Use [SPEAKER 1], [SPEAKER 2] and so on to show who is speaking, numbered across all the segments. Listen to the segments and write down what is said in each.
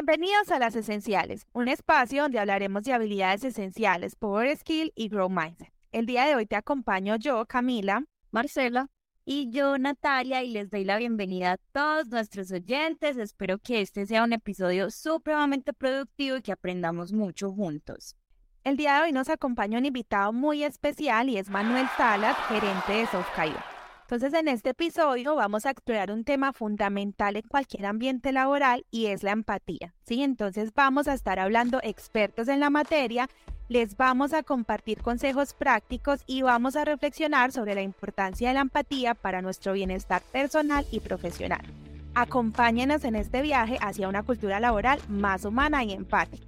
[SPEAKER 1] Bienvenidos a Las Esenciales, un espacio donde hablaremos de habilidades esenciales, Power Skill y Grow Mindset. El día de hoy te acompaño yo, Camila,
[SPEAKER 2] Marcela y yo, Natalia, y les doy la bienvenida a todos nuestros oyentes. Espero que este sea un episodio supremamente productivo y que aprendamos mucho juntos.
[SPEAKER 1] El día de hoy nos acompaña un invitado muy especial y es Manuel Salas, gerente de SoftCaio. Entonces, en este episodio vamos a explorar un tema fundamental en cualquier ambiente laboral y es la empatía. ¿sí? Entonces, vamos a estar hablando expertos en la materia, les vamos a compartir consejos prácticos y vamos a reflexionar sobre la importancia de la empatía para nuestro bienestar personal y profesional. Acompáñenos en este viaje hacia una cultura laboral más humana y empática.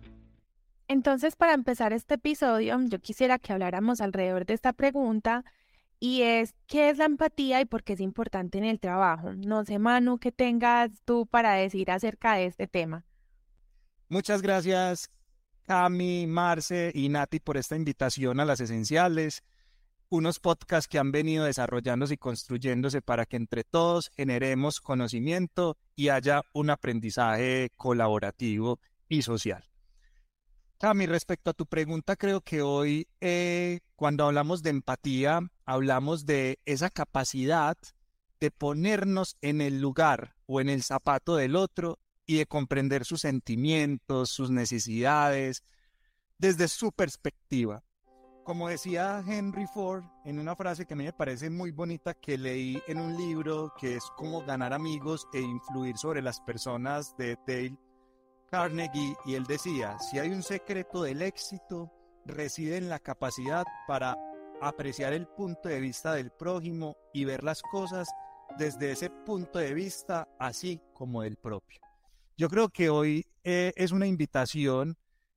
[SPEAKER 1] Entonces, para empezar este episodio, yo quisiera que habláramos alrededor de esta pregunta y es qué es la empatía y por qué es importante en el trabajo. No sé, Manu, qué tengas tú para decir acerca de este tema.
[SPEAKER 3] Muchas gracias, Cami, Marce y Nati por esta invitación a las esenciales, unos podcasts que han venido desarrollándose y construyéndose para que entre todos generemos conocimiento y haya un aprendizaje colaborativo y social. Cami, respecto a tu pregunta, creo que hoy eh, cuando hablamos de empatía, hablamos de esa capacidad de ponernos en el lugar o en el zapato del otro y de comprender sus sentimientos, sus necesidades, desde su perspectiva. Como decía Henry Ford en una frase que a mí me parece muy bonita que leí en un libro que es Cómo ganar amigos e influir sobre las personas de Dale Carnegie y él decía, si hay un secreto del éxito, reside en la capacidad para apreciar el punto de vista del prójimo y ver las cosas desde ese punto de vista, así como del propio. Yo creo que hoy eh, es una invitación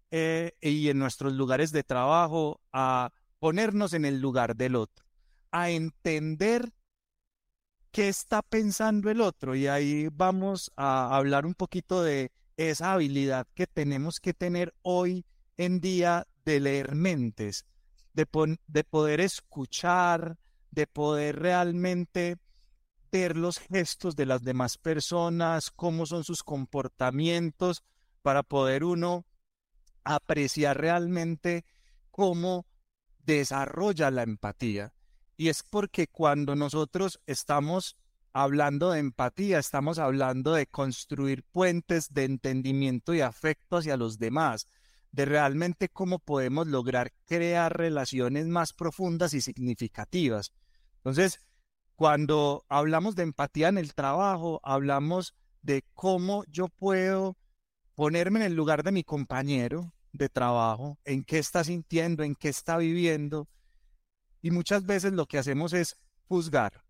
[SPEAKER 3] eh, y en nuestros lugares de trabajo a ponernos en el lugar del otro, a entender qué está pensando el otro y ahí vamos a hablar un poquito de esa habilidad que tenemos que tener hoy en día de leer mentes, de, de poder escuchar, de poder realmente ver los gestos de las demás personas, cómo son sus comportamientos, para poder uno apreciar realmente cómo desarrolla la empatía. Y es porque cuando nosotros estamos hablando de empatía, estamos hablando de construir puentes de entendimiento y afecto hacia los demás, de realmente cómo podemos lograr crear relaciones más profundas y significativas. Entonces, cuando hablamos de empatía en el trabajo, hablamos de cómo yo puedo ponerme en el lugar de mi compañero de trabajo, en qué está sintiendo, en qué está viviendo. Y muchas veces lo que hacemos es juzgar,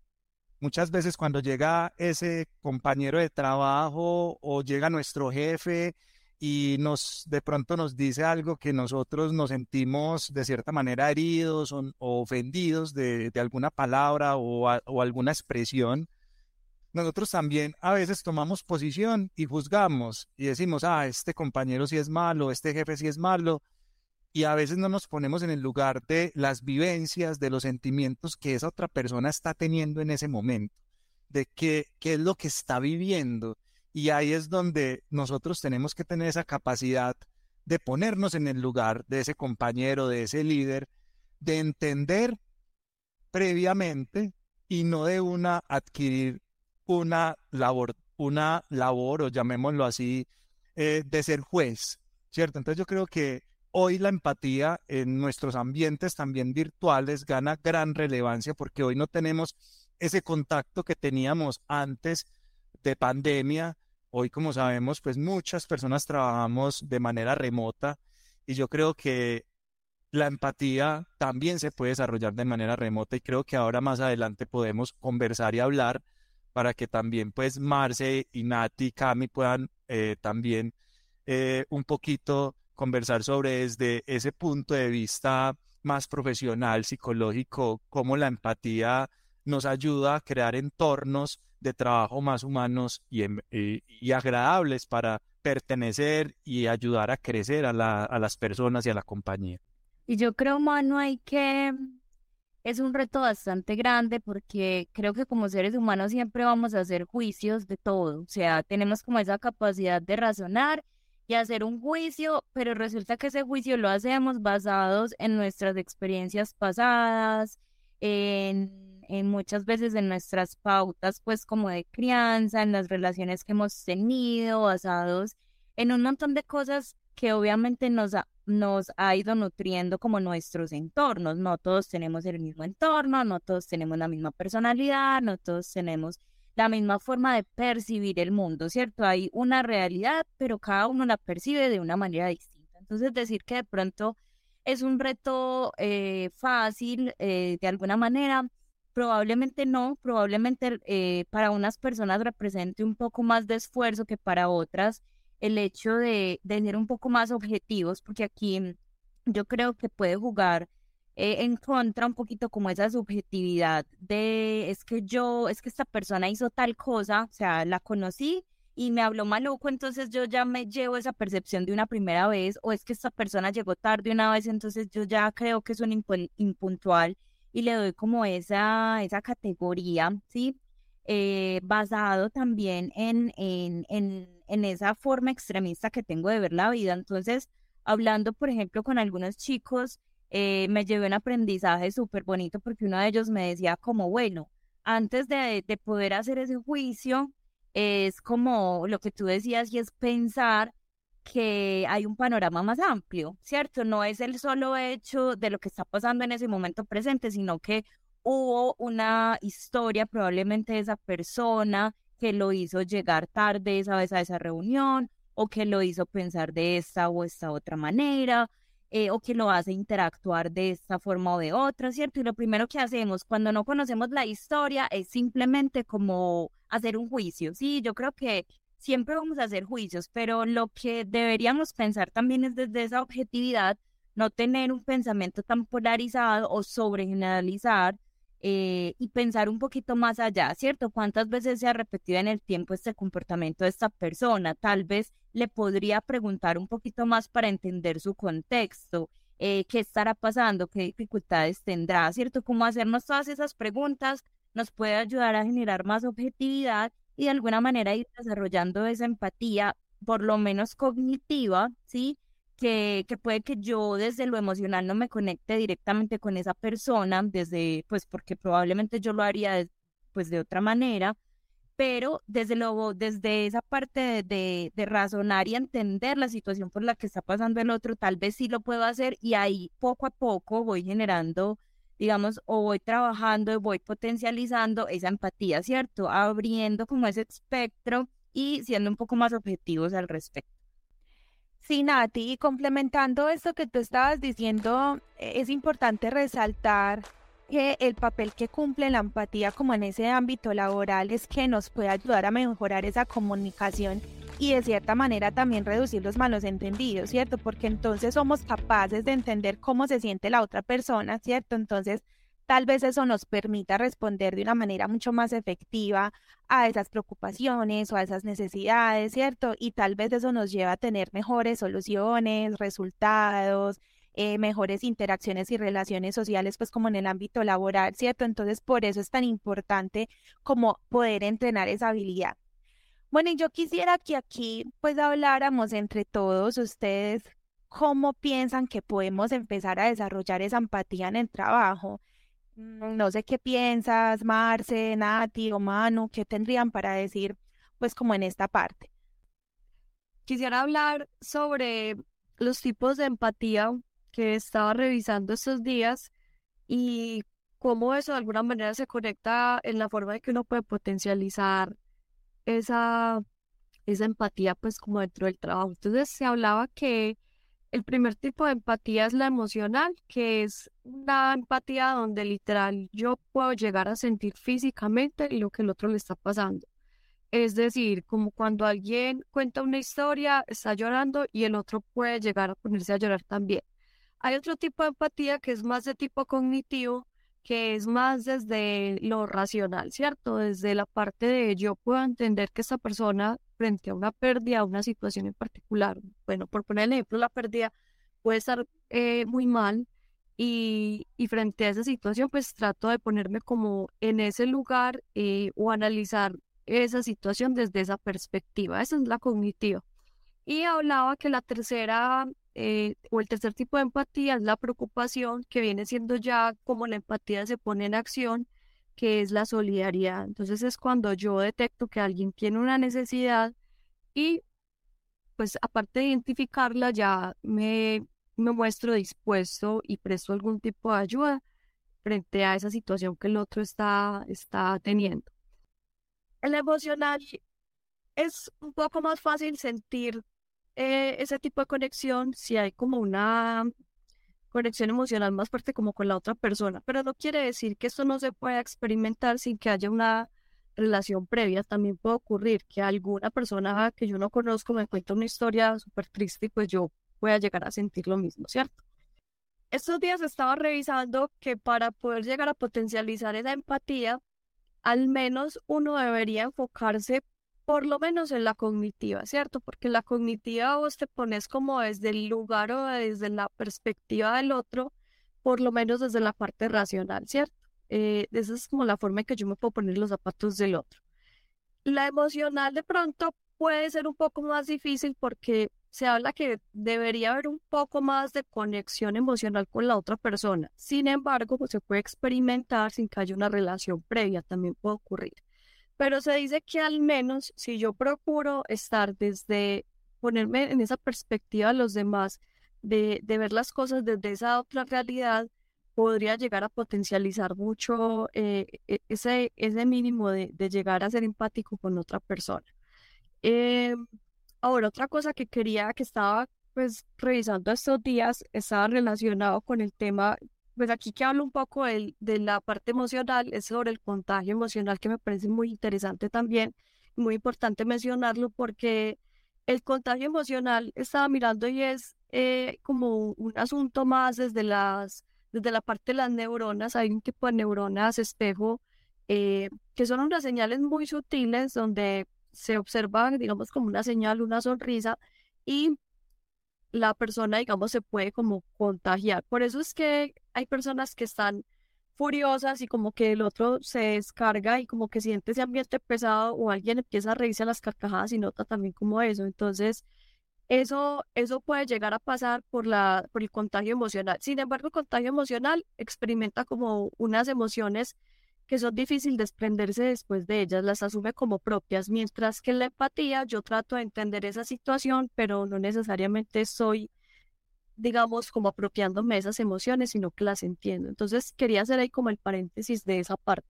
[SPEAKER 3] Muchas veces cuando llega ese compañero de trabajo o llega nuestro jefe y nos de pronto nos dice algo que nosotros nos sentimos de cierta manera heridos o, ofendidos de, alguna palabra o, o alguna expresión, nosotros también a veces tomamos posición y juzgamos y decimos, ah, este compañero sí es malo, este jefe sí es malo, y a veces no nos ponemos en el lugar de las vivencias, de los sentimientos que esa otra persona está teniendo en ese momento, de qué, qué es lo que está viviendo. Y ahí es donde nosotros tenemos que tener esa capacidad de ponernos en el lugar de ese compañero, de ese líder, de entender previamente y no de una adquirir una labor, una labor o llamémoslo así, eh, de ser juez, ¿cierto? Entonces yo creo que hoy la empatía en nuestros ambientes también virtuales gana gran relevancia porque hoy no tenemos ese contacto que teníamos antes de pandemia. Hoy, como sabemos, pues muchas personas trabajamos de manera remota y yo creo que la empatía también se puede desarrollar de manera remota y creo que ahora más adelante podemos conversar y hablar para que también pues Marce y Nati y Cami puedan eh, también eh, un poquito conversar sobre desde ese punto de vista más profesional, psicológico, cómo la empatía nos ayuda a crear entornos de trabajo más humanos y, em, y, agradables para pertenecer y ayudar a crecer a, la, a las personas y a la compañía.
[SPEAKER 2] Y yo creo, Manu, hay que es un reto bastante grande porque creo que como seres humanos siempre vamos a hacer juicios de todo, o sea, tenemos como esa capacidad de razonar y hacer un juicio, pero resulta que ese juicio lo hacemos basados en nuestras experiencias pasadas, en, muchas veces en nuestras pautas, pues como de crianza, en las relaciones que hemos tenido, basados en un montón de cosas que obviamente nos ha, nos ha ido nutriendo como nuestros entornos. No todos tenemos el mismo entorno, no todos tenemos la misma personalidad, no todos tenemos la misma forma de percibir el mundo, ¿cierto? Hay una realidad, pero cada uno la percibe de una manera distinta. Entonces, decir que de pronto es un reto eh, fácil eh, de alguna manera, probablemente no, probablemente eh, para unas personas represente un poco más de esfuerzo que para otras el hecho de, de ser un poco más objetivos, porque aquí yo creo que puede jugar eh, en contra un poquito como esa subjetividad de es que yo, es que esta persona hizo tal cosa, o sea, la conocí y me habló maluco, entonces yo ya me llevo esa percepción de una primera vez, o es que esta persona llegó tarde una vez, entonces yo ya creo que es un impuntual y le doy como esa, esa categoría, ¿sí? Eh, basado también en, en, en, en esa forma extremista que tengo de ver la vida. Entonces, hablando, por ejemplo, con algunos chicos, eh, me llevé un aprendizaje súper bonito porque uno de ellos me decía como, bueno, antes de, de poder hacer ese juicio, es como lo que tú decías y es pensar que hay un panorama más amplio, ¿cierto? No es el solo hecho de lo que está pasando en ese momento presente, sino que hubo una historia probablemente de esa persona que lo hizo llegar tarde esa vez a esa reunión o que lo hizo pensar de esta o esta otra manera eh, o que lo hace interactuar de esta forma o de otra, ¿cierto? Y lo primero que hacemos cuando no conocemos la historia es simplemente como hacer un juicio, ¿sí? Yo creo que siempre vamos a hacer juicios, pero lo que deberíamos pensar también es desde esa objetividad, no tener un pensamiento tan polarizado o sobregeneralizar eh, y pensar un poquito más allá, ¿cierto? ¿Cuántas veces se ha repetido en el tiempo este comportamiento de esta persona? Tal vez le podría preguntar un poquito más para entender su contexto, eh, qué estará pasando, qué dificultades tendrá, ¿cierto? Cómo hacernos todas esas preguntas nos puede ayudar a generar más objetividad y de alguna manera ir desarrollando esa empatía, por lo menos cognitiva, ¿sí? Que, que puede que yo desde lo emocional no me conecte directamente con esa persona, desde, pues porque probablemente yo lo haría de, pues de otra manera, pero desde luego, desde esa parte de, de, razonar y entender la situación por la que está pasando el otro, tal vez sí lo puedo hacer y ahí poco a poco voy generando, digamos, o voy trabajando voy potencializando esa empatía, ¿cierto? Abriendo como ese espectro y siendo un poco más objetivos al respecto.
[SPEAKER 1] Sí, Nati, y complementando esto que tú estabas diciendo, e, es importante resaltar que el papel que cumple la empatía como en ese ámbito laboral es que nos puede ayudar a mejorar esa comunicación y de cierta manera también reducir los malos entendidos, ¿cierto? Porque entonces somos capaces de entender cómo se siente la otra persona, ¿cierto? Entonces Tal vez eso nos permita responder de una manera mucho más efectiva a esas preocupaciones o a esas necesidades, ¿cierto? Y tal vez eso nos lleva a tener mejores soluciones, resultados, eh, mejores interacciones y relaciones sociales, pues como en el ámbito laboral, ¿cierto? Entonces, por eso es tan importante como poder entrenar esa habilidad. Bueno, y yo quisiera que aquí pues habláramos entre todos ustedes cómo piensan que podemos empezar a desarrollar esa empatía en el trabajo. Mm, no sé qué piensas, Marce, Nati o Manu, qué tendrían para decir, pues como en esta parte.
[SPEAKER 4] Quisiera hablar sobre los tipos de empatía que estaba revisando estos días y cómo eso de alguna manera se conecta en la forma de que uno puede potencializar esa, esa empatía pues como dentro del trabajo. Entonces se hablaba que el primer tipo de empatía es la emocional, que es una empatía donde literal yo puedo llegar a sentir físicamente lo que el otro le está pasando. Es decir, como cuando alguien cuenta una historia, está llorando y el otro puede llegar a ponerse a llorar también. Hay otro tipo de empatía que es más de tipo cognitivo, que es más desde lo racional, ¿cierto? Desde la parte de yo puedo entender que esta persona frente a una pérdida, a una situación en particular, bueno, por poner el ejemplo, la pérdida puede estar eh, muy mal y, y, frente a esa situación, pues trato de ponerme como en ese lugar eh, o analizar esa situación desde esa perspectiva. Esa es la cognitiva. Y hablaba que la tercera eh, o el tercer tipo de empatía es la preocupación, que viene siendo ya como la empatía se pone en acción, que es la solidaridad. Entonces es cuando yo detecto que alguien tiene una necesidad y pues aparte de identificarla ya me, me muestro dispuesto y presto algún tipo de ayuda frente a esa situación que el otro está, está teniendo. El emocional es un poco más fácil sentir eh, ese tipo de conexión si hay como una conexión emocional más fuerte como con la otra persona, pero no quiere decir que esto no se pueda experimentar sin que haya una relación previa. También puede ocurrir que alguna persona que yo no conozco me cuente una historia súper triste y pues yo pueda llegar a sentir lo mismo, ¿cierto? Estos días estaba revisando que para poder llegar a potencializar esa empatía, al menos uno debería enfocarse por lo menos en la cognitiva, ¿cierto? Porque la cognitiva vos te pones como desde el lugar o desde la perspectiva del otro, por lo menos desde la parte racional, ¿cierto? Eh, esa es como la forma en que yo me puedo poner los zapatos del otro. La emocional de pronto puede ser un poco más difícil porque se habla que debería haber un poco más de conexión emocional con la otra persona. Sin embargo, pues, se puede experimentar sin que haya una relación previa, también puede ocurrir. Pero se dice que al menos si yo procuro estar desde ponerme en esa perspectiva de los demás, de, de ver las cosas desde esa otra realidad, podría llegar a potencializar mucho eh, e, ese, ese mínimo de, de, llegar a ser empático con otra persona. Eh, ahora, otra cosa que quería, que estaba pues revisando estos días, estaba relacionado con el tema pues aquí que hablo un poco de, de, la parte emocional, es sobre el contagio emocional que me parece muy interesante también, muy importante mencionarlo porque el contagio emocional estaba mirando y es eh, como un asunto más desde, las, desde la parte de las neuronas, hay un tipo de neuronas espejo eh, que son unas señales muy sutiles donde se observa, digamos, como una señal, una sonrisa y la persona, digamos, se puede como contagiar. Por eso es que hay personas que están furiosas y como que el otro se descarga y como que siente ese ambiente pesado o alguien empieza a reírse a las carcajadas y nota también como eso. Entonces, eso, eso puede llegar a pasar por, la, por el contagio emocional. Sin embargo, el contagio emocional experimenta como unas emociones que son difíciles desprenderse después de ellas, las asume como propias, mientras que la empatía yo trato de entender esa situación, pero no necesariamente soy, digamos, como apropiándome esas emociones, sino que las entiendo. Entonces quería hacer ahí como el paréntesis de esa parte.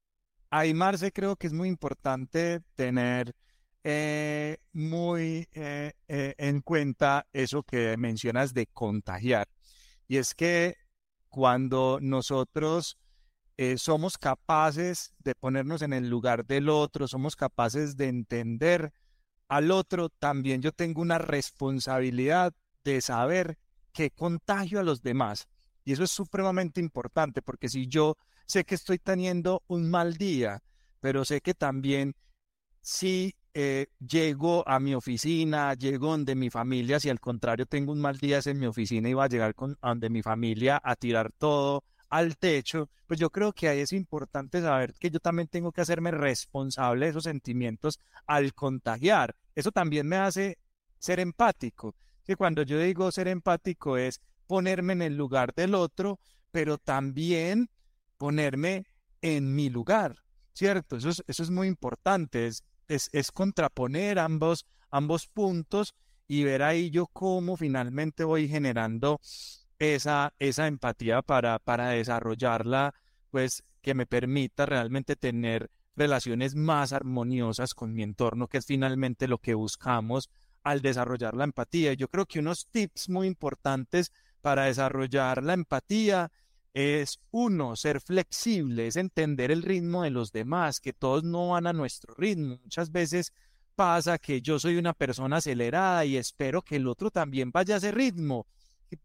[SPEAKER 3] Ahí, Marce, creo que es muy importante tener eh, muy eh, eh, en cuenta eso que mencionas de contagiar. Y es que cuando nosotros eh, somos capaces de ponernos en el lugar del otro, somos capaces de entender al otro, también yo tengo una responsabilidad de saber que contagio a los demás. Y eso es supremamente importante, porque si yo sé que estoy teniendo un mal día, pero sé que también si eh, llego a mi oficina, llego donde mi familia, si al contrario tengo un mal día es en mi oficina y va a llegar con, donde mi familia a tirar todo, al techo, pues yo creo que ahí es importante saber que yo también tengo que hacerme responsable de esos sentimientos al contagiar. Eso también me hace ser empático. Que cuando yo digo ser empático es ponerme en el lugar del otro, pero también ponerme en mi lugar, ¿cierto? Eso es, muy importante, es, es, es contraponer ambos, ambos puntos y ver ahí yo cómo finalmente voy generando esa, esa empatía para, para desarrollarla, pues que me permita realmente tener relaciones más armoniosas con mi entorno, que es finalmente lo que buscamos al desarrollar la empatía. Yo creo que unos tips muy importantes para desarrollar la empatía es uno, ser flexible, es entender el ritmo de los demás, que todos no van a nuestro ritmo. Muchas veces pasa que yo soy una persona acelerada y espero que el otro también vaya a ese ritmo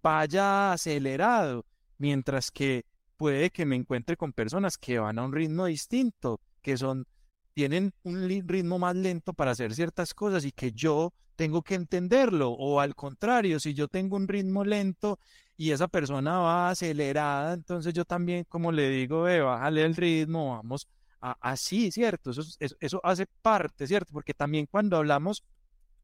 [SPEAKER 3] vaya acelerado, mientras que puede que me encuentre con personas que van a un ritmo distinto, que son tienen un ritmo más lento para hacer ciertas cosas y que yo tengo que entenderlo o al contrario, si yo tengo un ritmo lento y esa persona va acelerada, entonces yo también como le digo, ve, bájale el ritmo, vamos a, así, ¿cierto? Eso, eso, eso hace parte, ¿cierto? Porque también cuando hablamos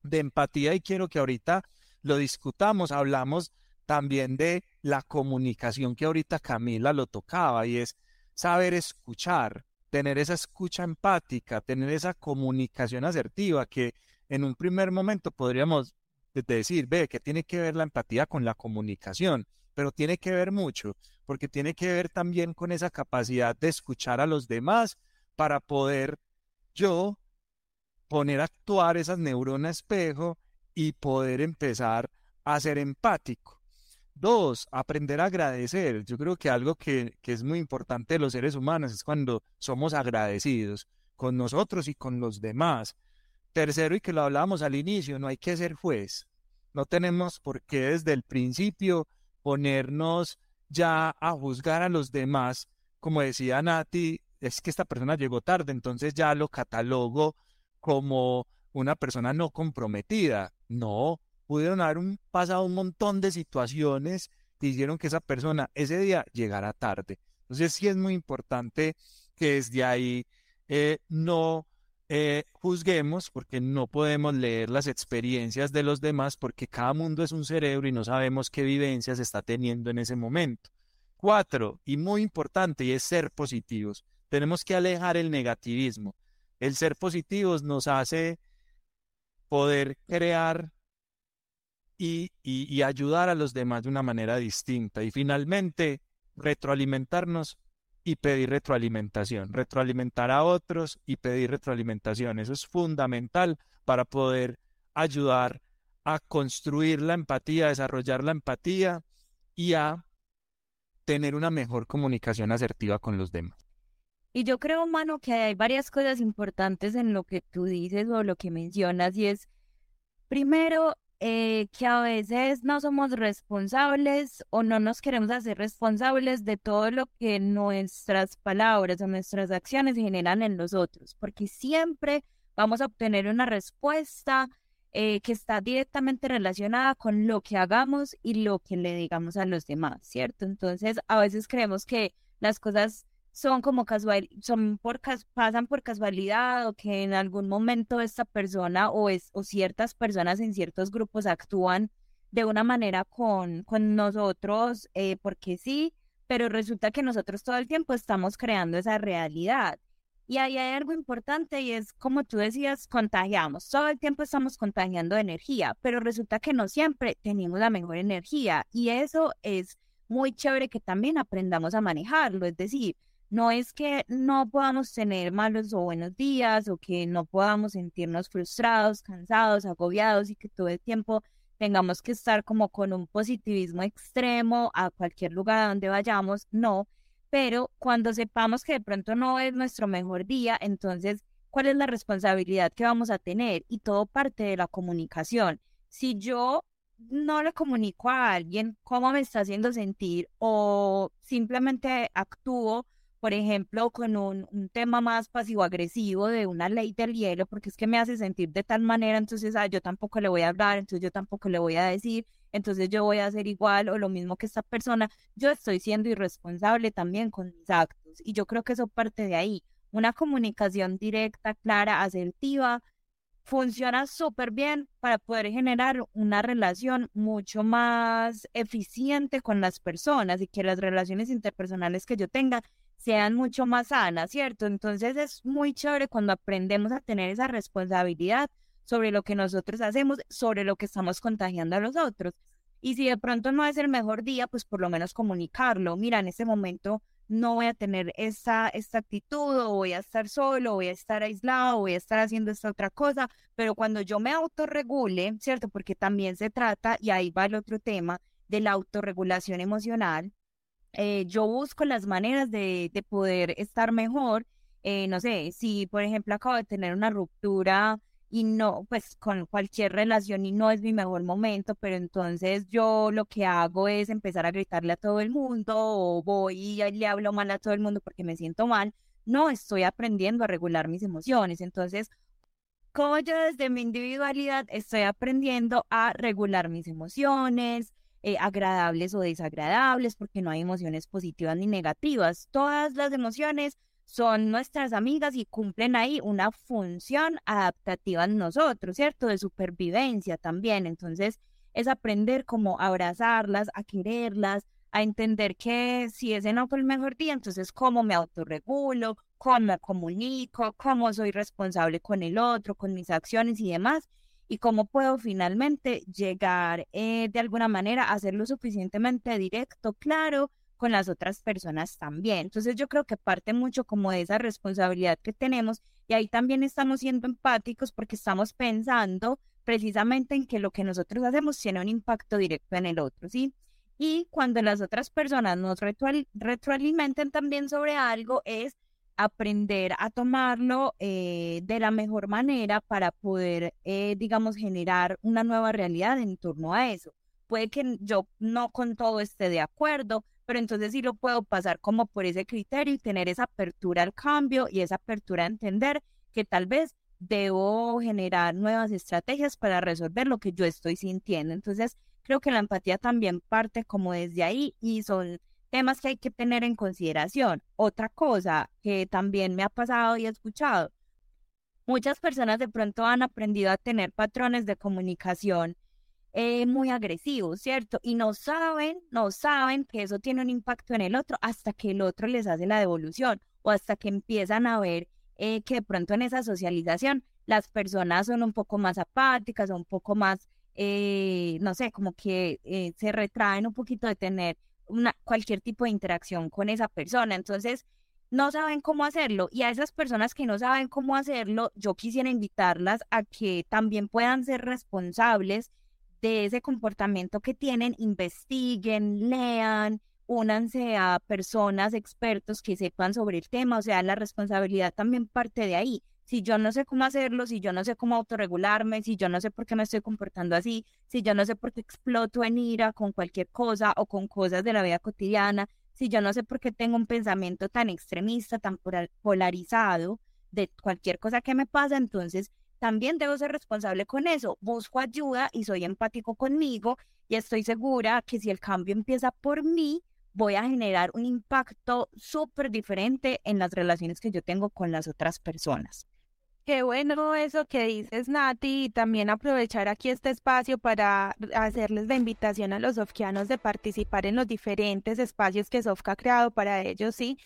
[SPEAKER 3] de empatía y quiero que ahorita lo discutamos. Hablamos también de la comunicación que ahorita Camila lo tocaba y es saber escuchar, tener esa escucha empática, tener esa comunicación asertiva que en un primer momento podríamos decir, ve, que tiene que ver la empatía con la comunicación, pero tiene que ver mucho, porque tiene que ver también con esa capacidad de escuchar a los demás para poder yo poner a actuar esas neuronas espejo y poder empezar a ser empático. Dos, aprender a agradecer. Yo creo que algo que, que es muy importante de los seres humanos es cuando somos agradecidos con nosotros y con los demás. Tercero, y que lo hablábamos al inicio, no hay que ser juez. No tenemos por qué desde el principio ponernos ya a juzgar a los demás. Como decía Nati, es que esta persona llegó tarde, entonces ya lo catalogo como una persona no comprometida. No, pudieron haber un, pasado un montón de situaciones que hicieron que esa persona ese día llegara tarde. Entonces sí es muy importante que desde ahí eh, no eh, juzguemos porque no podemos leer las experiencias de los demás porque cada mundo es un cerebro y no sabemos qué vivencias está teniendo en ese momento. Cuatro, y muy importante, y es ser positivos. Tenemos que alejar el negativismo. El ser positivos nos hace poder crear y, ayudar a los demás de una manera distinta. Y finalmente, retroalimentarnos y pedir retroalimentación, retroalimentar a otros y pedir retroalimentación. Eso es fundamental para poder ayudar a construir la empatía, a desarrollar la empatía y a tener una mejor comunicación asertiva con los demás.
[SPEAKER 2] Y yo creo, mano, que hay varias cosas importantes en lo que tú dices o lo que mencionas y es, primero, eh, que a veces no somos responsables o no nos queremos hacer responsables de todo lo que nuestras palabras o nuestras acciones generan en los otros, porque siempre vamos a obtener una respuesta eh, que está directamente relacionada con lo que hagamos y lo que le digamos a los demás, ¿cierto? Entonces, a veces creemos que las cosas son como casual, son por pasan por casualidad o que en algún momento esta persona o, es, o ciertas personas en ciertos grupos actúan de una manera con, con nosotros eh, porque sí, pero resulta que nosotros todo el tiempo estamos creando esa realidad. Y ahí hay algo importante y es, como tú decías, contagiamos. Todo el tiempo estamos contagiando energía, pero resulta que no siempre tenemos la mejor energía. Y eso es muy chévere que también aprendamos a manejarlo. Es decir, no es que no podamos tener malos o buenos días o que no podamos sentirnos frustrados, cansados, agobiados y que todo el tiempo tengamos que estar como con un positivismo extremo a cualquier lugar donde vayamos, no, pero cuando sepamos que de pronto no es nuestro mejor día, entonces, ¿cuál es la responsabilidad que vamos a tener? Y todo parte de la comunicación. Si yo no le comunico a alguien cómo me está haciendo sentir o simplemente actúo por ejemplo, con un, tema más pasivo-agresivo de una ley del hielo, porque es que me hace sentir de tal manera, entonces yo tampoco le voy a hablar, entonces yo tampoco le voy a decir, entonces yo voy a hacer igual o lo mismo que esta persona, yo estoy siendo irresponsable también con mis actos y yo creo que eso parte de ahí, una comunicación directa, clara, asertiva, funciona súper bien para poder generar una relación mucho más eficiente con las personas y que las relaciones interpersonales que yo tenga sean mucho más sanas, ¿cierto? Entonces es muy chévere cuando aprendemos a tener esa responsabilidad sobre lo que nosotros hacemos, sobre lo que estamos contagiando a los otros. Y si de pronto no es el mejor día, pues por lo menos comunicarlo. Mira, en este momento no voy a tener esta, esta actitud, o voy a estar solo, voy a estar aislado, voy a estar haciendo esta otra cosa, pero cuando yo me autorregule, ¿cierto? Porque también se trata, y ahí va el otro tema, de la autorregulación emocional, eh, yo busco las maneras de, de poder estar mejor. Eh, no sé, si por ejemplo acabo de tener una ruptura y no, pues con cualquier relación y no es mi mejor momento, pero entonces yo lo que hago es empezar a gritarle a todo el mundo o voy y le hablo mal a todo el mundo porque me siento mal. No, estoy aprendiendo a regular mis emociones. Entonces, como yo desde mi individualidad estoy aprendiendo a regular mis emociones, eh, agradables o desagradables, porque no hay emociones positivas ni negativas. Todas las emociones son nuestras amigas y cumplen ahí una función adaptativa en nosotros, ¿cierto? De supervivencia también. Entonces, es aprender cómo abrazarlas, a quererlas, a entender que si ese no fue el mejor día, entonces cómo me autorregulo, cómo me comunico, cómo soy responsable con el otro, con mis acciones y demás, y cómo puedo finalmente llegar eh, de alguna manera a ser suficientemente directo, claro, con las otras personas también. Entonces yo creo que parte mucho como de esa responsabilidad que tenemos y ahí también estamos siendo empáticos porque estamos pensando precisamente en que lo que nosotros hacemos tiene un impacto directo en el otro, ¿sí? Y cuando las otras personas nos retroalimenten también sobre algo, es aprender a tomarlo eh, de la mejor manera para poder, eh, digamos, generar una nueva realidad en torno a eso. Puede que yo no con todo esté de acuerdo, pero entonces sí lo puedo pasar como por ese criterio y tener esa apertura al cambio y esa apertura a entender que tal vez debo generar nuevas estrategias para resolver lo que yo estoy sintiendo. Entonces, Creo que la empatía también parte como desde ahí y son temas que hay que tener en consideración. Otra cosa que también me ha pasado y he escuchado, muchas personas de pronto han aprendido a tener patrones de comunicación eh, muy agresivos, ¿cierto? Y no saben, no saben que eso tiene un impacto en el otro hasta que el otro les hace la devolución o hasta que empiezan a ver eh, que de pronto en esa socialización las personas son un poco más apáticas, o un poco más eh, no sé, como que eh, se retraen un poquito de tener una, cualquier tipo de interacción con esa persona. Entonces, no saben cómo hacerlo. Y a esas personas que no saben cómo hacerlo, yo quisiera invitarlas a que también puedan ser responsables de ese comportamiento que tienen, investiguen, lean, únanse a personas expertos que sepan sobre el tema. O sea, la responsabilidad también parte de ahí si yo no sé cómo hacerlo, si yo no sé cómo autorregularme, si yo no sé por qué me estoy comportando así, si yo no sé por qué exploto en ira con cualquier cosa o con cosas de la vida cotidiana, si yo no sé por qué tengo un pensamiento tan extremista, tan polarizado de cualquier cosa que me pasa, entonces también debo ser responsable con eso. Busco ayuda y soy empático conmigo y estoy segura que si el cambio empieza por mí, voy a generar un impacto súper diferente en las relaciones que yo tengo con las otras personas.
[SPEAKER 1] Qué bueno eso que dices, Nati, y también aprovechar aquí este espacio para hacerles la invitación a los sofkianos de participar en los diferentes espacios que Sofka ha creado para ellos, ¿sí?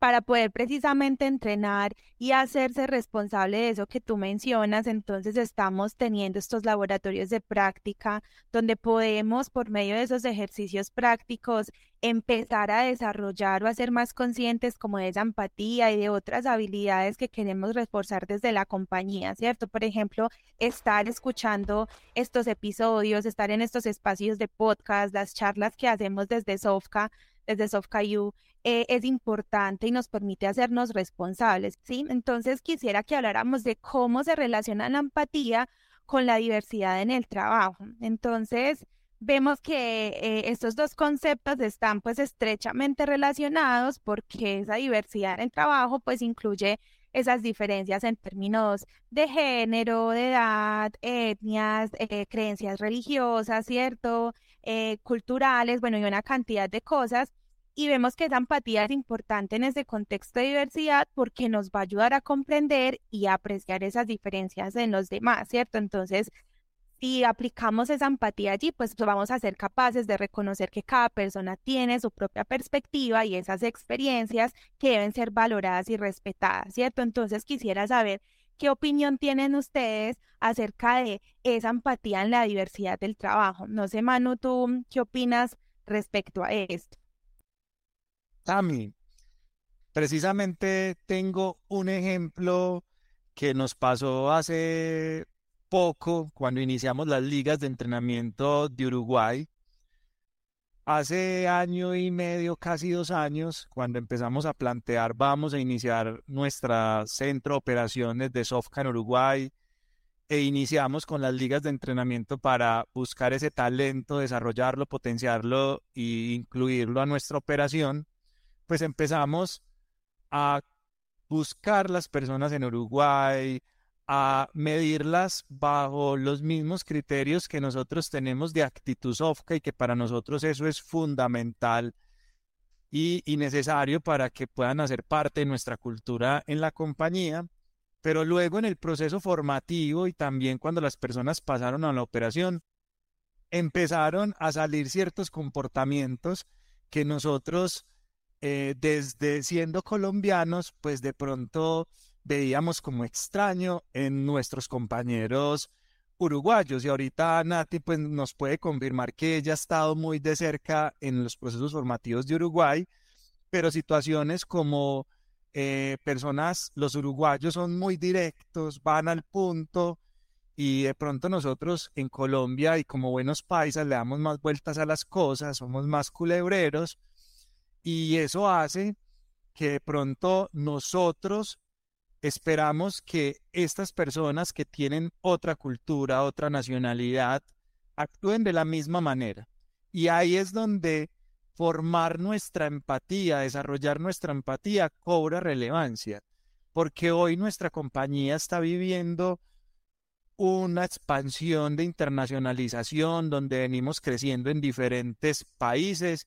[SPEAKER 1] Para poder precisamente entrenar y hacerse responsable de eso que tú mencionas. Entonces estamos teniendo estos laboratorios de práctica donde podemos, por medio de esos ejercicios prácticos, empezar a desarrollar o a ser más conscientes como de esa empatía y de otras habilidades que queremos reforzar desde la compañía, ¿cierto? Por ejemplo, estar escuchando estos episodios, estar en estos espacios de podcast, las charlas que hacemos desde Sofka, desde SoftKU, eh, es importante y nos permite hacernos responsables, ¿sí? Entonces quisiera que habláramos de cómo se relaciona la empatía con la diversidad en el trabajo. Entonces, vemos que eh, estos dos conceptos están pues estrechamente relacionados porque esa diversidad en el trabajo pues incluye esas diferencias en términos de género, de edad, etnias, eh, creencias religiosas, ¿cierto? culturales, bueno, y una cantidad de cosas y vemos que esa empatía es importante en ese contexto de diversidad porque nos va a ayudar a comprender y apreciar esas diferencias en los demás, ¿cierto? Entonces, si aplicamos esa empatía allí, pues vamos a ser capaces de reconocer que cada persona tiene su propia perspectiva y esas experiencias que deben ser valoradas y respetadas, ¿cierto? Entonces, quisiera saber qué opinión tienen ustedes acerca de esa empatía en la diversidad del trabajo. No sé, Manu, ¿tú qué opinas respecto a esto?
[SPEAKER 3] Precisamente tengo un ejemplo que nos pasó hace poco cuando iniciamos las ligas de entrenamiento de Uruguay. Hace año y medio, casi dos años, cuando empezamos a plantear, vamos a iniciar nuestra centro de operaciones de Sofca en Uruguay, e iniciamos con las ligas de entrenamiento para buscar ese talento, desarrollarlo, potenciarlo e incluirlo a nuestra operación pues empezamos a buscar las personas en Uruguay, a medirlas bajo los mismos criterios que nosotros tenemos de actitud sofca y que para nosotros eso es fundamental y, y necesario para que puedan hacer parte de nuestra cultura en la compañía. Pero luego en el proceso formativo y también cuando las personas pasaron a la operación, empezaron a salir ciertos comportamientos que nosotros, eh, desde siendo colombianos, pues de pronto veíamos como extraño en nuestros compañeros uruguayos. Y ahorita Nati pues, nos puede confirmar que ella ha estado muy de cerca en los procesos formativos de Uruguay, pero situaciones como eh, personas, los uruguayos son muy directos, van al punto y de pronto nosotros en Colombia y como buenos paisas le damos más vueltas a las cosas, somos más culebreros y eso hace que de pronto nosotros esperamos que estas personas que tienen otra cultura, otra nacionalidad, actúen de la misma manera. Y ahí es donde formar nuestra empatía, desarrollar nuestra empatía cobra relevancia, porque hoy nuestra compañía está viviendo una expansión de internacionalización donde venimos creciendo en diferentes países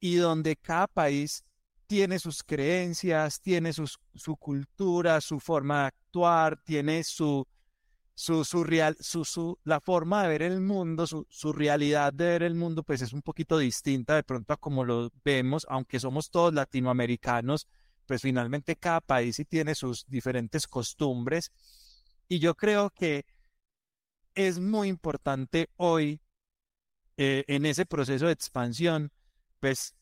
[SPEAKER 3] y donde cada país tiene sus creencias, tiene su cultura, su forma de actuar, tiene su, su, su, real, su, su, la forma de ver el mundo, su, su realidad de ver el mundo, pues es un poquito distinta de pronto a como lo vemos, aunque somos todos latinoamericanos, pues finalmente cada país sí tiene sus diferentes costumbres. Y yo creo que es muy importante hoy, eh, en ese proceso de expansión, pues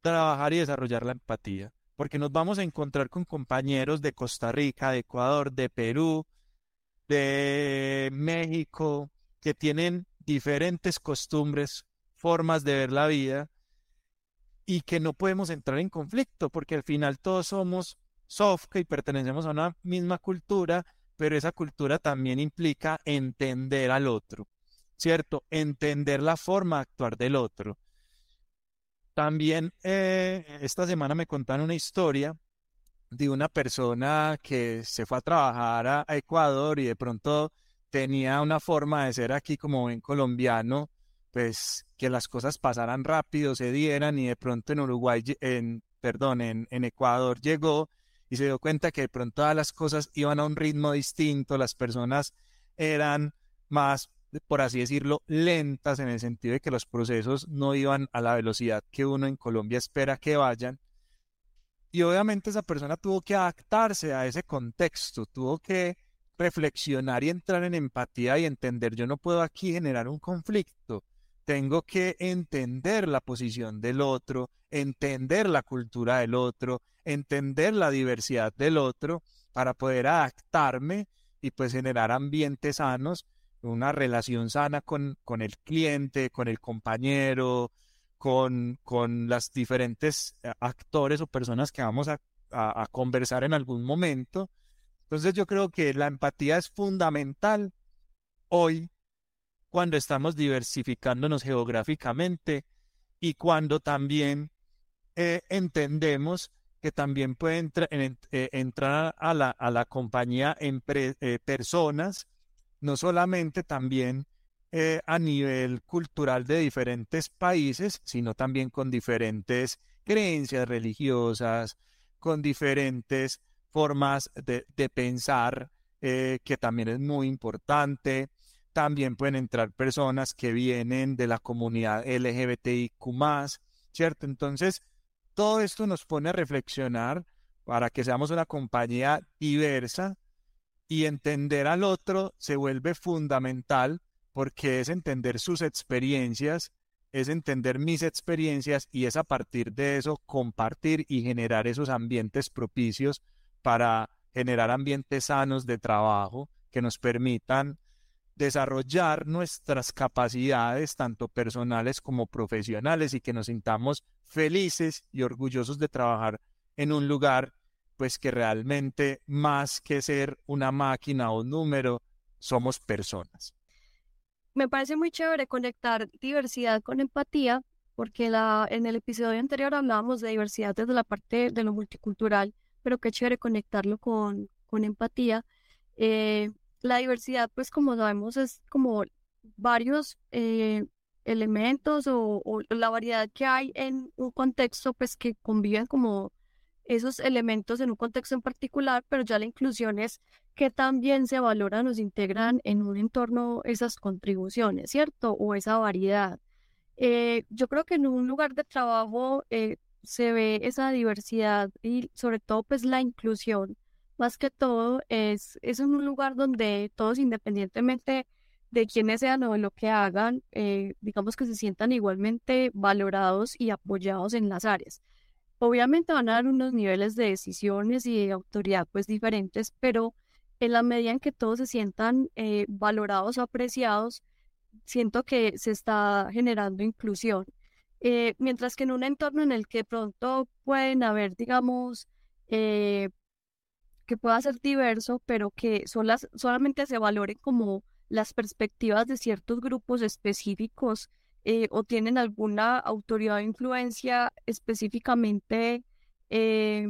[SPEAKER 3] trabajar y desarrollar la empatía, porque nos vamos a encontrar con compañeros de Costa Rica, de Ecuador, de Perú, de México, que tienen diferentes costumbres, formas de ver la vida y que no podemos entrar en conflicto, porque al final todos somos soft y pertenecemos a una misma cultura, pero esa cultura también implica entender al otro, ¿cierto? Entender la forma de actuar del otro. También eh, esta semana me contaron una historia de una persona que se fue a trabajar a, Ecuador y de pronto tenía una forma de ser aquí como en colombiano, pues que las cosas pasaran rápido, se dieran y de pronto en Uruguay, en, perdón, en, en Ecuador llegó y se dio cuenta que de pronto todas las cosas iban a un ritmo distinto, las personas eran más por así decirlo, lentas en el sentido de que los procesos no iban a la velocidad que uno en Colombia espera que vayan. Y obviamente esa persona tuvo que adaptarse a ese contexto, tuvo que reflexionar y entrar en empatía y entender, yo no puedo aquí generar un conflicto, tengo que entender la posición del otro, entender la cultura del otro, entender la diversidad del otro para poder adaptarme y pues generar ambientes sanos una relación sana con, con el cliente, con el compañero, con, con las diferentes eh, actores o personas que vamos a, a, conversar en algún momento. Entonces yo creo que la empatía es fundamental hoy cuando estamos diversificándonos geográficamente y cuando también eh, entendemos que también puede eh, entrar a la, a la compañía en personas no solamente también eh, a nivel cultural de diferentes países, sino también con diferentes creencias religiosas, con diferentes formas de, pensar, eh, que también es muy importante. También pueden entrar personas que vienen de la comunidad LGBTIQ, ¿cierto? Entonces, todo esto nos pone a reflexionar para que seamos una compañía diversa, y entender al otro se vuelve fundamental porque es entender sus experiencias, es entender mis experiencias y es a partir de eso compartir y generar esos ambientes propicios para generar ambientes sanos de trabajo que nos permitan desarrollar nuestras capacidades, tanto personales como profesionales, y que nos sintamos felices y orgullosos de trabajar en un lugar pues que realmente más que ser una máquina o un número, somos personas.
[SPEAKER 4] Me parece muy chévere conectar diversidad con empatía, porque la, en el episodio anterior hablábamos de diversidad desde la parte de lo multicultural, pero qué chévere conectarlo con, con empatía. Eh, la diversidad, pues como sabemos, es como varios, eh, elementos o, la variedad que hay en un contexto, pues que conviven como esos elementos en un contexto en particular, pero ya la inclusión es que también se valoran o se integran en un entorno esas contribuciones, ¿cierto? O esa variedad. Eh, yo creo que en un lugar de trabajo eh, se ve esa diversidad y sobre todo pues la inclusión, más que todo es, es un lugar donde todos independientemente de quiénes sean o de lo que hagan, eh, digamos que se sientan igualmente valorados y apoyados en las áreas. Obviamente van a dar unos niveles de decisiones y de autoridad pues diferentes, pero en la medida en que todos se sientan eh, valorados apreciados, siento que se está generando inclusión. Eh, mientras que en un entorno en el que pronto pueden haber, digamos, que pueda ser diverso, pero que solamente se valore como las perspectivas de ciertos grupos específicos eh, o tienen alguna autoridad o influencia específicamente eh,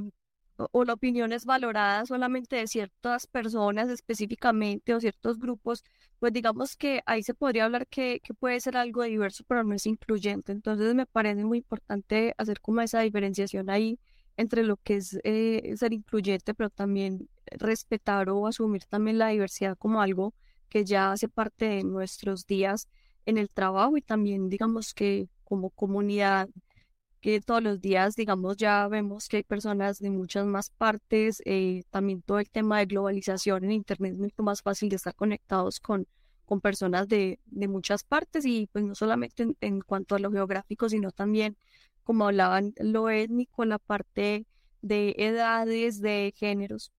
[SPEAKER 4] o, la opinión es valorada solamente de ciertas personas específicamente o ciertos grupos, pues digamos que ahí se podría hablar que, que puede ser algo diverso, pero no es incluyente. Entonces me parece muy importante hacer como esa diferenciación ahí entre lo que es eh, ser incluyente, pero también respetar o asumir también la diversidad como algo que ya hace parte de nuestros días en el trabajo y también digamos que como comunidad que todos los días, digamos, ya vemos que hay personas de muchas más partes, eh, también todo el tema de globalización en Internet es mucho más fácil de estar conectados con, con personas de, de muchas partes y pues no solamente en, cuanto a lo geográfico, sino también, como hablaban, lo étnico, la parte de edades, de géneros.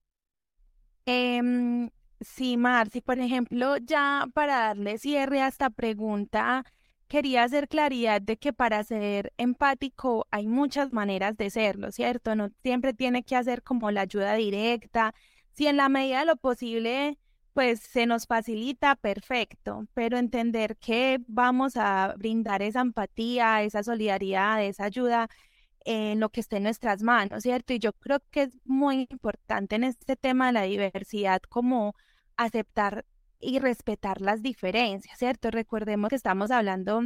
[SPEAKER 1] Em, Sí, Marci, por ejemplo, ya para darle cierre a esta pregunta, quería hacer claridad de que para ser empático hay muchas maneras de serlo, ¿cierto? No siempre tiene que hacer como la ayuda directa. Si en la medida de lo posible, pues se nos facilita, perfecto, pero entender que vamos a brindar esa empatía, esa solidaridad, esa ayuda en lo que esté en nuestras manos, ¿cierto? Y yo creo que es muy importante en este tema de la diversidad como aceptar y respetar las diferencias, ¿cierto? Recordemos que estamos hablando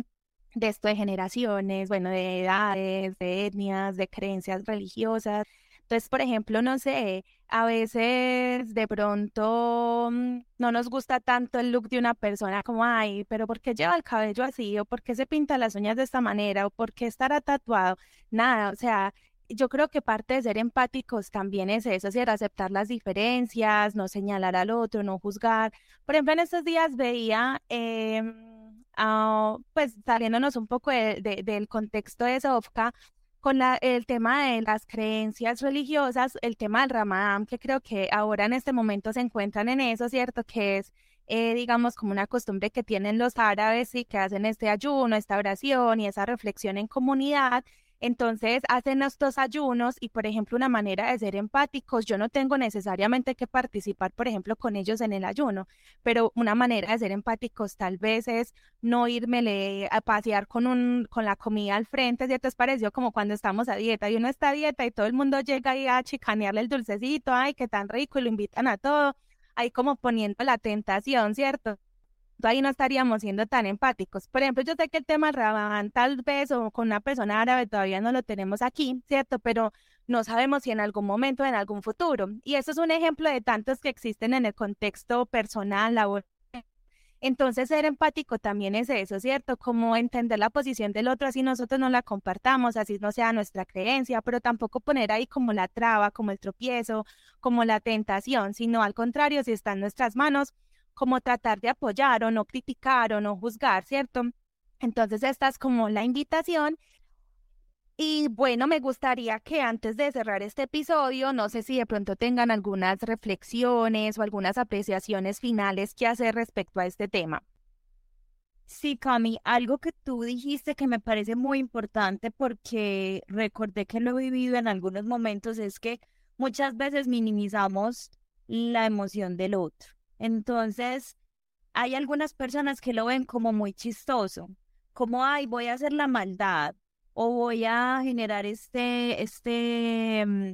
[SPEAKER 1] de esto de generaciones, bueno, de edades, de etnias, de creencias religiosas. Entonces, por ejemplo, no sé, a veces de pronto mm, no nos gusta tanto el look de una persona como, ay, pero ¿por qué lleva el cabello así? ¿O por qué se pinta las uñas de esta manera? ¿O por qué estará tatuado? Nada, o sea, yo creo que parte de ser empáticos también es eso, es decir, aceptar las diferencias, no señalar al otro, no juzgar. Por ejemplo, en estos días veía, em, pues saliéndonos un poco del contexto de Sofka, con la, el tema de las creencias religiosas, el tema del Ramadán, que creo que ahora en este momento se encuentran en eso, ¿cierto? Que es, eh, digamos, como una costumbre que tienen los árabes y que hacen este ayuno, esta oración y esa reflexión en comunidad. Entonces hacen estos ayunos y, por ejemplo, una manera de ser empáticos, yo no tengo necesariamente que participar, por ejemplo, con ellos en el ayuno, pero una manera de ser empáticos tal vez es no irme a pasear con, un, con la comida al frente, ¿cierto? Es parecido como cuando estamos a dieta y uno está a dieta y todo el mundo llega ahí a chicanearle el dulcecito, ay, qué tan rico y lo invitan a todo, ahí como poniendo la tentación, ¿cierto? Ahí no estaríamos siendo tan empáticos. Por ejemplo, yo sé que el tema Ramadán tal vez o con una persona árabe todavía no lo tenemos aquí, ¿cierto? Pero no sabemos si en algún momento, en algún futuro. Y eso es un ejemplo de tantos que existen en el contexto personal, laboral. Entonces, ser empático también es eso, ¿cierto? Como entender la posición del otro, así nosotros no la compartamos, así no sea nuestra creencia, pero tampoco poner ahí como la traba, como el tropiezo, como la tentación, sino al contrario, si está en nuestras manos, como tratar de apoyar o no criticar o no juzgar, ¿cierto? Entonces esta es como la invitación. Y bueno, me gustaría que antes de cerrar este episodio, no sé si de pronto tengan algunas reflexiones o algunas apreciaciones finales que hacer respecto a este tema.
[SPEAKER 2] Sí, Cami, algo que tú dijiste que me parece muy importante porque recordé que lo he vivido en algunos momentos es que muchas veces minimizamos la emoción del otro. Entonces, hay algunas personas que lo ven como muy chistoso, como, ay, voy a hacer la maldad o voy a generar este, este, mm,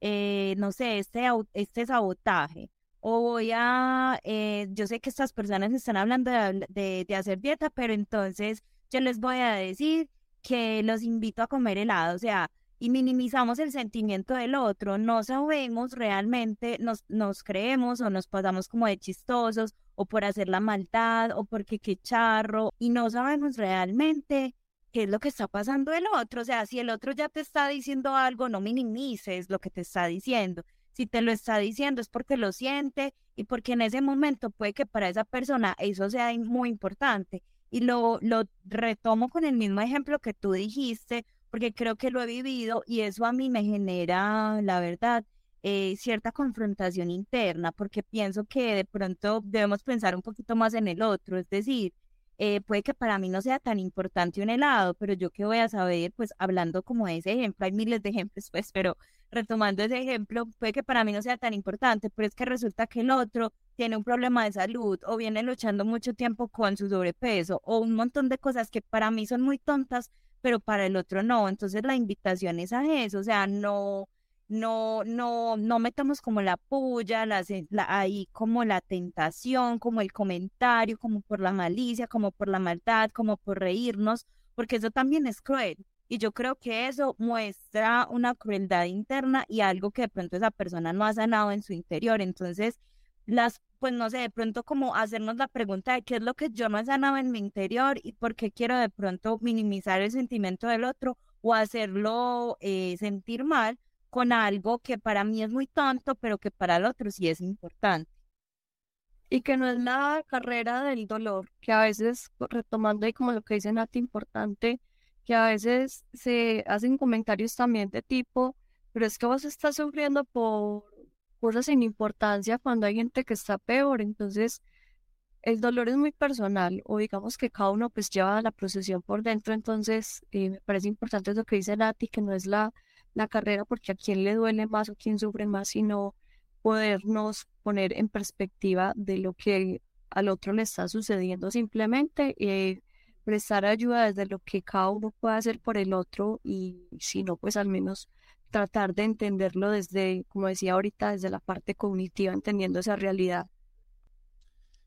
[SPEAKER 2] eh, no sé, este, este sabotaje. O voy a, eh, yo sé que estas personas están hablando de, de, de hacer dieta, pero entonces yo les voy a decir que los invito a comer helado, o sea, y minimizamos el sentimiento del otro, no sabemos realmente, nos, nos creemos o nos pasamos como de chistosos o por hacer la maldad o porque qué charro y no sabemos realmente qué es lo que está pasando el otro. O sea, si el otro ya te está diciendo algo, no minimices lo que te está diciendo. Si te lo está diciendo es porque lo siente y porque en ese momento puede que para esa persona eso sea muy importante. Y lo, lo retomo con el mismo ejemplo que tú dijiste, porque creo que lo he vivido y eso a mí me genera, la verdad, eh, cierta confrontación interna, porque pienso que de pronto debemos pensar un poquito más en el otro, es decir, eh, puede que para mí no sea tan importante un helado, pero yo qué voy a saber, pues hablando como de ese ejemplo, hay miles de ejemplos, pues, pero retomando ese ejemplo, puede que para mí no sea tan importante, pero es que resulta que el otro tiene un problema de salud o viene luchando mucho tiempo con su sobrepeso o un montón de cosas que para mí son muy tontas, pero para el otro no. Entonces la invitación es a eso, o sea, no, no, no, no metamos como la puya, la, ahí como la tentación, como el comentario, como por la malicia, como por la maldad, como por reírnos, porque eso también es cruel. Y yo creo que eso muestra una crueldad interna y algo que de pronto esa persona no ha sanado en su interior. Entonces, las pues no sé, de pronto como hacernos la pregunta de qué es lo que yo no he sanado en mi interior y por qué quiero de pronto minimizar el sentimiento del otro o hacerlo eh, sentir mal con algo que para mí es muy tonto, pero que para el otro sí es importante.
[SPEAKER 4] Y que no es la carrera del dolor, que a veces, retomando ahí como lo que dice Nati, importante, que a veces se hacen comentarios también de tipo, pero es que vos estás sufriendo por cosas sin importancia cuando hay gente que está peor. Entonces, el dolor es muy personal o digamos que cada uno pues lleva la procesión por dentro. Entonces, eh, me parece importante lo que dice Nati, que no es la, la carrera porque a quién le duele más o quién sufre más, sino podernos poner en perspectiva de lo que al otro le está sucediendo simplemente. Eh, prestar ayuda desde lo que cada uno puede hacer por el otro y si no, pues al menos tratar de entenderlo desde, como decía ahorita, desde la parte cognitiva, entendiendo esa realidad.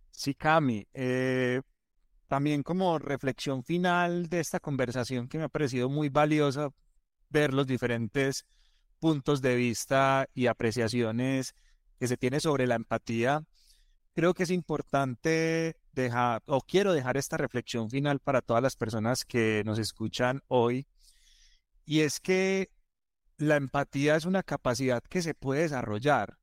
[SPEAKER 3] Sí, Cami. Eh, también como reflexión final de esta conversación que me ha parecido muy valiosa, ver los diferentes puntos de vista y apreciaciones que se tiene sobre la empatía, creo que es importante dejar, o quiero dejar esta reflexión final para todas las personas que nos escuchan hoy, y es que la empatía es una capacidad que se puede desarrollar.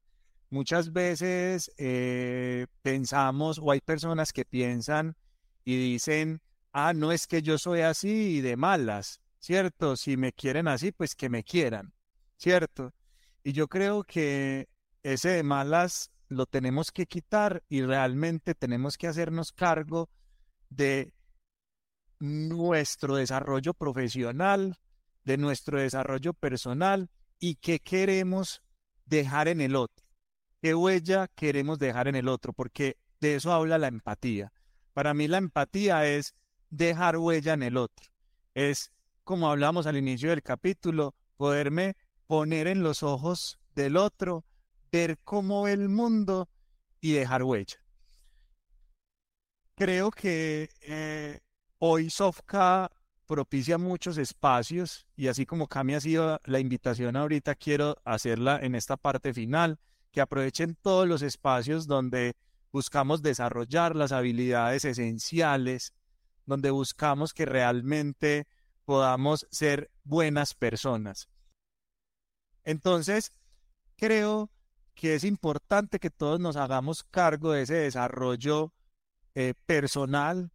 [SPEAKER 3] Muchas veces eh, pensamos o hay personas que piensan y dicen, ah, no es que yo soy así y de malas, ¿cierto? Si me quieren así, pues que me quieran, ¿cierto? Y yo creo que ese de malas lo tenemos que quitar y realmente tenemos que hacernos cargo de nuestro desarrollo profesional, de nuestro desarrollo personal y qué queremos dejar en el otro, qué huella queremos dejar en el otro, porque de eso habla la empatía. Para mí la empatía es dejar huella en el otro, es como hablamos al inicio del capítulo, poderme poner en los ojos del otro, ver cómo el mundo y dejar huella. Creo que eh, hoy Sofka propicia muchos espacios y así como Cami ha sido la invitación ahorita, quiero hacerla en esta parte final, que aprovechen todos los espacios donde buscamos desarrollar las habilidades esenciales, donde buscamos que realmente podamos ser buenas personas. Entonces, creo que es importante que todos nos hagamos cargo de ese desarrollo eh, personal,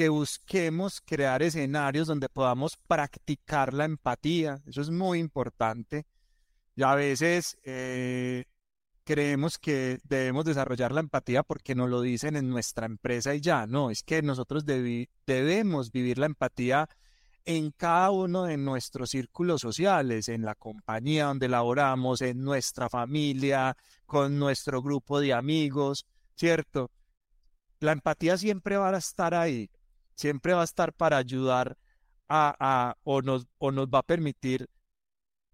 [SPEAKER 3] que busquemos crear escenarios donde podamos practicar la empatía. Eso es muy importante. Y a veces eh, creemos que debemos desarrollar la empatía porque nos lo dicen en nuestra empresa y ya. No, es que nosotros debemos vivir la empatía en cada uno de nuestros círculos sociales, en la compañía donde laboramos, en nuestra familia, con nuestro grupo de amigos, ¿cierto? La empatía siempre va a estar ahí siempre va a estar para ayudar a, o, nos, o nos va a permitir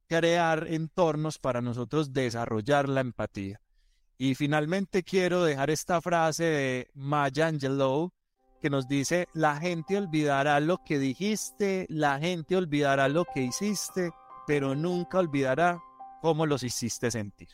[SPEAKER 3] crear entornos para nosotros desarrollar la empatía. Y finalmente quiero dejar esta frase de Maya Angelou, que nos dice, la gente olvidará lo que dijiste, la gente olvidará lo que hiciste, pero nunca olvidará cómo los hiciste sentir.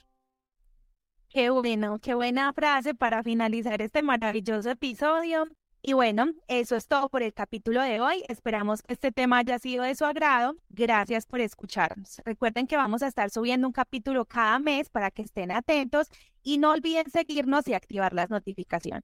[SPEAKER 1] Qué bueno, qué buena frase para finalizar este maravilloso episodio. Y bueno, eso es todo por el capítulo de hoy. Esperamos que este tema haya sido de su agrado. Gracias por escucharnos. Recuerden que vamos a estar subiendo un capítulo cada mes para que estén atentos y no olviden seguirnos y activar las notificaciones.